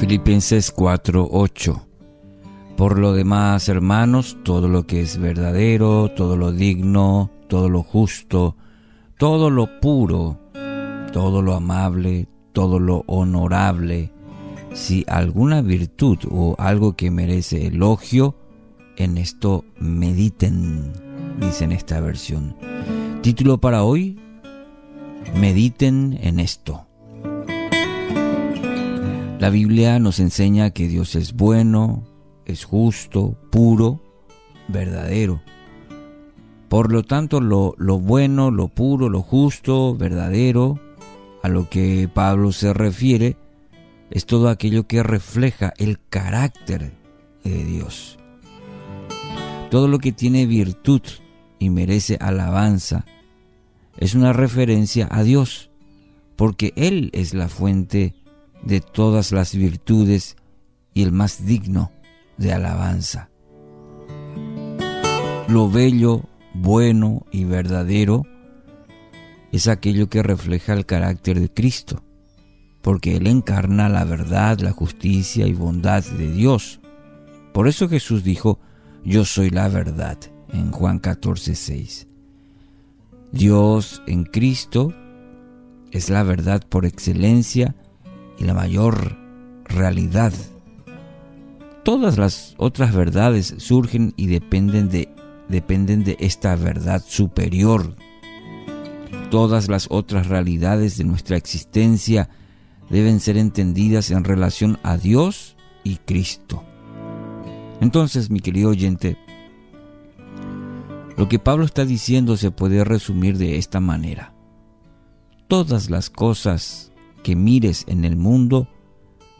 Filipenses 4:8 Por lo demás, hermanos, todo lo que es verdadero, todo lo digno, todo lo justo, todo lo puro, todo lo amable, todo lo honorable, si alguna virtud o algo que merece elogio, en esto mediten, dice en esta versión. Título para hoy, mediten en esto. La Biblia nos enseña que Dios es bueno, es justo, puro, verdadero. Por lo tanto, lo, lo, bueno, lo puro, lo justo, verdadero, a lo que Pablo se refiere, es todo aquello que refleja el carácter de Dios. Todo lo que tiene virtud y merece alabanza es una referencia a Dios, porque Él es la fuente de todas las virtudes y el más digno de alabanza. Lo bello, bueno y verdadero es aquello que refleja el carácter de Cristo, porque Él encarna la verdad, la justicia y bondad de Dios. Por eso Jesús dijo, yo soy la verdad, en Juan 14, 6. Dios en Cristo es la verdad por excelencia y la mayor realidad. Todas las otras verdades surgen y dependen de, dependen de esta verdad superior. Todas las otras realidades de nuestra existencia deben ser entendidas en relación a Dios y Cristo. Entonces, mi querido oyente, lo que Pablo está diciendo se puede resumir de esta manera. Todas las cosas que mires en el mundo,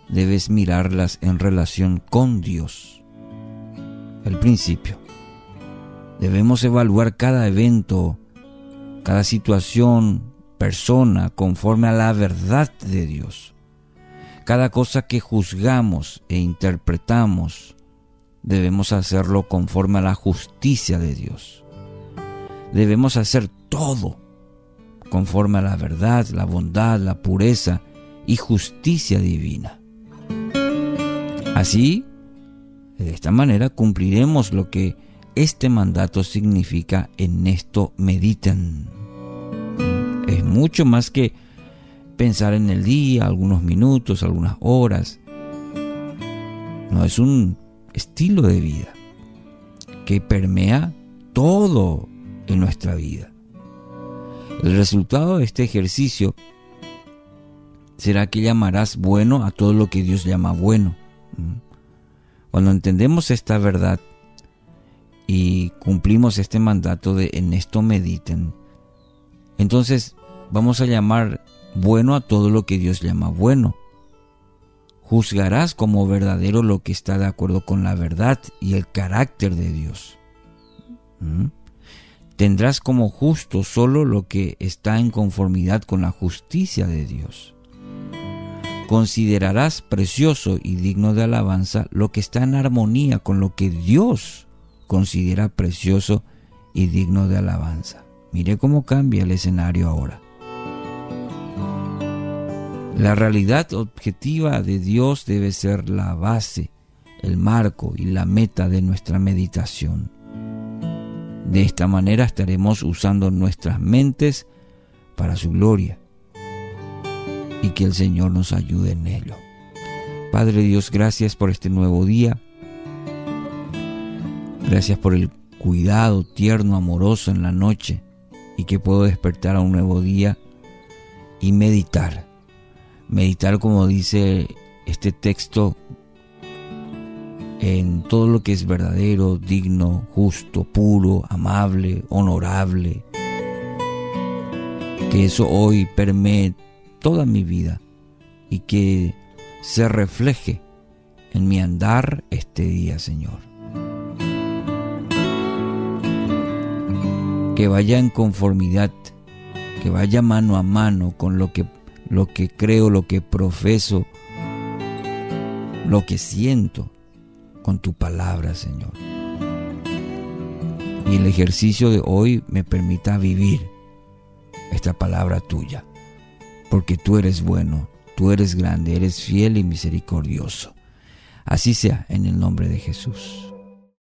debes mirarlas en relación con Dios. El principio. Debemos evaluar cada evento, cada situación, persona, conforme a la verdad de Dios. Cada cosa que juzgamos e interpretamos, debemos hacerlo conforme a la justicia de Dios. Debemos hacer todo conforme a la verdad, la bondad, la pureza y justicia divina. Así, de esta manera cumpliremos lo que este mandato significa en esto mediten. Es mucho más que pensar en el día, algunos minutos, algunas horas. No es un estilo de vida que permea todo en nuestra vida. El resultado de este ejercicio será que llamarás bueno a todo lo que Dios llama bueno. Cuando entendemos esta verdad y cumplimos este mandato de en esto mediten, entonces vamos a llamar bueno a todo lo que Dios llama bueno. Juzgarás como verdadero lo que está de acuerdo con la verdad y el carácter de Dios. Tendrás como justo solo lo que está en conformidad con la justicia de Dios. Considerarás precioso y digno de alabanza lo que está en armonía con lo que Dios considera precioso y digno de alabanza. Mire cómo cambia el escenario ahora. La realidad objetiva de Dios debe ser la base, el marco y la meta de nuestra meditación. De esta manera estaremos usando nuestras mentes para su gloria y que el Señor nos ayude en ello. Padre Dios, gracias por este nuevo día. Gracias por el cuidado tierno, amoroso en la noche y que puedo despertar a un nuevo día y meditar. Meditar como dice este texto en todo lo que es verdadero, digno, justo, puro, amable, honorable. Que eso hoy permee toda mi vida y que se refleje en mi andar este día, Señor. Que vaya en conformidad, que vaya mano a mano con lo que, lo que creo, lo que profeso, lo que siento con tu palabra, Señor. Y el ejercicio de hoy me permita vivir esta palabra tuya, porque tú eres bueno, tú eres grande, eres fiel y misericordioso. Así sea en el nombre de Jesús.